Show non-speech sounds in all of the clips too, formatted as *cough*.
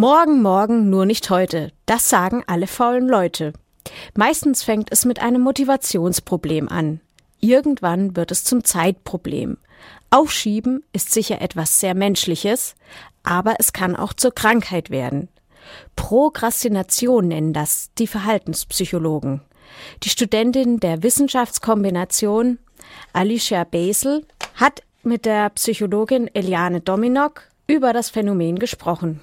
Morgen, morgen, nur nicht heute. Das sagen alle faulen Leute. Meistens fängt es mit einem Motivationsproblem an. Irgendwann wird es zum Zeitproblem. Aufschieben ist sicher etwas sehr Menschliches, aber es kann auch zur Krankheit werden. Prokrastination nennen das die Verhaltenspsychologen. Die Studentin der Wissenschaftskombination Alicia Basel hat mit der Psychologin Eliane Dominok über das Phänomen gesprochen.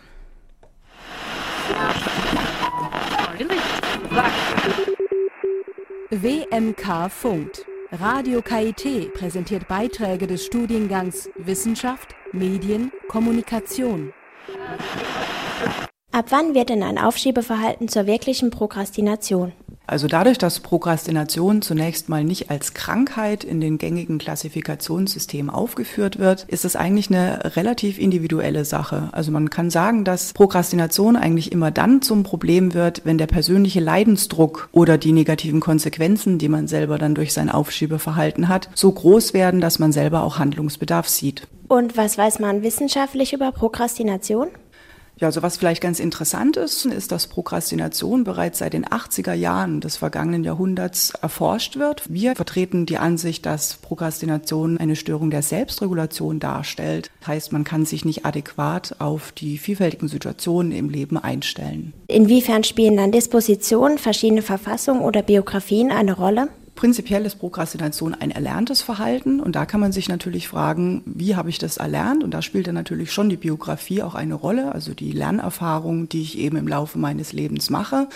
WMK Funkt. Radio KIT präsentiert Beiträge des Studiengangs Wissenschaft, Medien, Kommunikation. Ab wann wird denn ein Aufschiebeverhalten zur wirklichen Prokrastination? Also dadurch, dass Prokrastination zunächst mal nicht als Krankheit in den gängigen Klassifikationssystemen aufgeführt wird, ist es eigentlich eine relativ individuelle Sache. Also man kann sagen, dass Prokrastination eigentlich immer dann zum Problem wird, wenn der persönliche Leidensdruck oder die negativen Konsequenzen, die man selber dann durch sein Aufschiebeverhalten hat, so groß werden, dass man selber auch Handlungsbedarf sieht. Und was weiß man wissenschaftlich über Prokrastination? Ja, also was vielleicht ganz interessant ist, ist, dass Prokrastination bereits seit den 80er Jahren des vergangenen Jahrhunderts erforscht wird. Wir vertreten die Ansicht, dass Prokrastination eine Störung der Selbstregulation darstellt. Das heißt, man kann sich nicht adäquat auf die vielfältigen Situationen im Leben einstellen. Inwiefern spielen dann Dispositionen, verschiedene Verfassungen oder Biografien eine Rolle? Prinzipiell ist Prokrastination ein erlerntes Verhalten und da kann man sich natürlich fragen, wie habe ich das erlernt? Und da spielt dann natürlich schon die Biografie auch eine Rolle, also die Lernerfahrung, die ich eben im Laufe meines Lebens mache.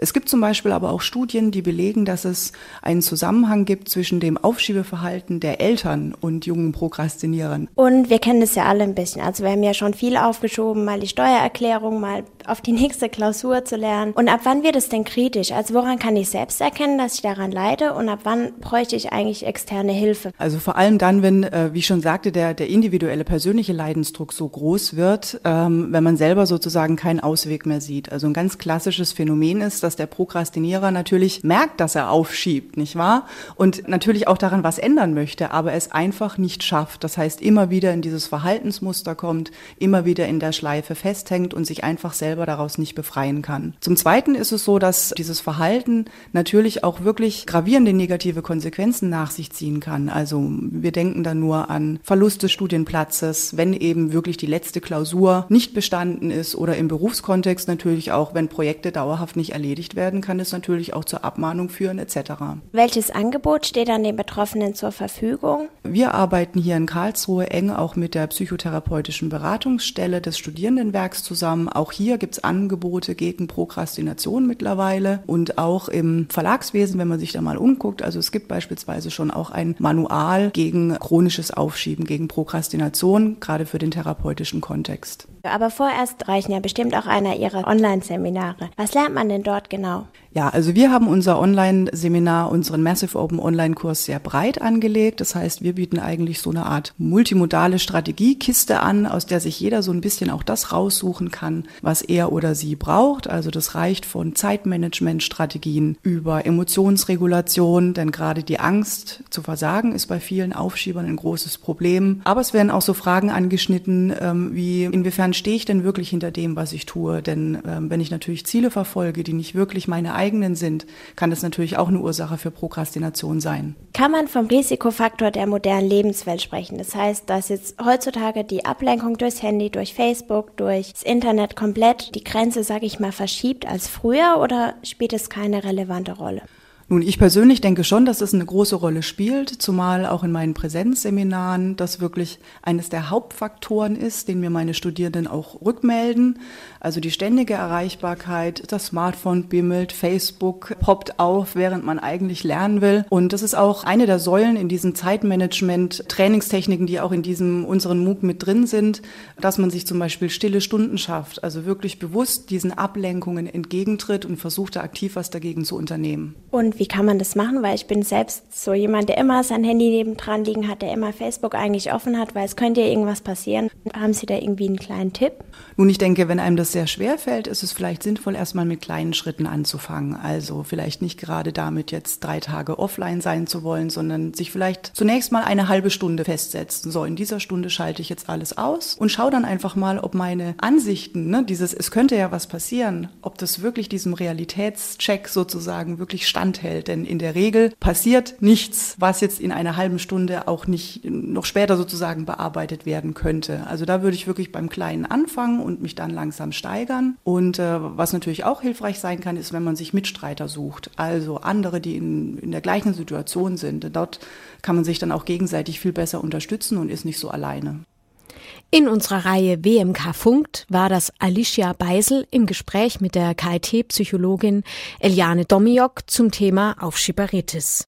Es gibt zum Beispiel aber auch Studien, die belegen, dass es einen Zusammenhang gibt zwischen dem Aufschiebeverhalten der Eltern und jungen Prokrastinierern. Und wir kennen das ja alle ein bisschen. Also wir haben ja schon viel aufgeschoben, mal die Steuererklärung, mal auf die *laughs* nächste Klausur zu lernen. Und ab wann wird es denn kritisch? Also woran kann ich selbst erkennen, dass ich daran leide und ab wann bräuchte ich eigentlich externe Hilfe? Also vor allem dann, wenn, äh, wie ich schon sagte, der, der individuelle persönliche Leidensdruck so groß wird, ähm, wenn man selber sozusagen keinen Ausweg mehr sieht. Also ein ganz klassisches Phänomen ist, dass der Prokrastinierer natürlich merkt, dass er aufschiebt, nicht wahr? Und natürlich auch daran was ändern möchte, aber es einfach nicht schafft. Das heißt, immer wieder in dieses Verhaltensmuster kommt, immer wieder in der Schleife festhängt und sich einfach selber daraus nicht befreien kann. Zum Zweiten ist es so, dass dieses Verhalten natürlich auch wirklich gravierende negative Konsequenzen nach sich ziehen kann. Also wir denken da nur an Verlust des Studienplatzes, wenn eben wirklich die letzte Klausur nicht bestanden ist oder im Berufskontext natürlich auch, wenn Projekte dauerhaft nicht erledigt erledigt werden, kann es natürlich auch zur Abmahnung führen etc. Welches Angebot steht an den Betroffenen zur Verfügung? Wir arbeiten hier in Karlsruhe eng auch mit der psychotherapeutischen Beratungsstelle des Studierendenwerks zusammen. Auch hier gibt es Angebote gegen Prokrastination mittlerweile und auch im Verlagswesen, wenn man sich da mal umguckt. Also es gibt beispielsweise schon auch ein Manual gegen chronisches Aufschieben, gegen Prokrastination, gerade für den therapeutischen Kontext. Aber vorerst reichen ja bestimmt auch einer Ihrer Online-Seminare. Was lernt man denn dort genau? Ja, also wir haben unser Online-Seminar, unseren Massive Open Online-Kurs sehr breit angelegt. Das heißt, wir bieten eigentlich so eine Art multimodale Strategiekiste an, aus der sich jeder so ein bisschen auch das raussuchen kann, was er oder sie braucht. Also das reicht von Zeitmanagement-Strategien über Emotionsregulation, denn gerade die Angst zu versagen ist bei vielen Aufschiebern ein großes Problem. Aber es werden auch so Fragen angeschnitten, ähm, wie inwiefern stehe ich denn wirklich hinter dem, was ich tue? Denn ähm, wenn ich natürlich Ziele verfolge, die nicht wirklich meine eigenen sind, kann das natürlich auch eine Ursache für Prokrastination sein. Kann man vom Risikofaktor der modernen Lebenswelt sprechen? Das heißt, dass jetzt heutzutage die Ablenkung durchs Handy, durch Facebook, durchs Internet komplett die Grenze, sage ich mal, verschiebt als früher oder spielt es keine relevante Rolle? Nun, ich persönlich denke schon, dass es eine große Rolle spielt, zumal auch in meinen Präsenzseminaren das wirklich eines der Hauptfaktoren ist, den mir meine Studierenden auch rückmelden. Also die ständige Erreichbarkeit, das Smartphone bimmelt, Facebook poppt auf, während man eigentlich lernen will. Und das ist auch eine der Säulen in diesen Zeitmanagement-Trainingstechniken, die auch in diesem unseren MOOC mit drin sind, dass man sich zum Beispiel stille Stunden schafft, also wirklich bewusst diesen Ablenkungen entgegentritt und versucht da aktiv was dagegen zu unternehmen. Und wie kann man das machen, weil ich bin selbst so jemand, der immer sein Handy nebendran liegen hat, der immer Facebook eigentlich offen hat, weil es könnte ja irgendwas passieren. Haben Sie da irgendwie einen kleinen Tipp? Nun, ich denke, wenn einem das sehr schwer fällt, ist es vielleicht sinnvoll, erstmal mit kleinen Schritten anzufangen. Also vielleicht nicht gerade damit jetzt drei Tage offline sein zu wollen, sondern sich vielleicht zunächst mal eine halbe Stunde festsetzen. So, in dieser Stunde schalte ich jetzt alles aus und schaue dann einfach mal, ob meine Ansichten, ne, dieses, es könnte ja was passieren, ob das wirklich diesem Realitätscheck sozusagen wirklich standhält. Denn in der Regel passiert nichts, was jetzt in einer halben Stunde auch nicht noch später sozusagen bearbeitet werden könnte. Also da würde ich wirklich beim Kleinen anfangen und mich dann langsam steigern. Und äh, was natürlich auch hilfreich sein kann, ist, wenn man sich Mitstreiter sucht. Also andere, die in, in der gleichen Situation sind. Dort kann man sich dann auch gegenseitig viel besser unterstützen und ist nicht so alleine. In unserer Reihe WMK Funkt war das Alicia Beisel im Gespräch mit der KIT-Psychologin Eliane Domiok zum Thema Aufschieberitis.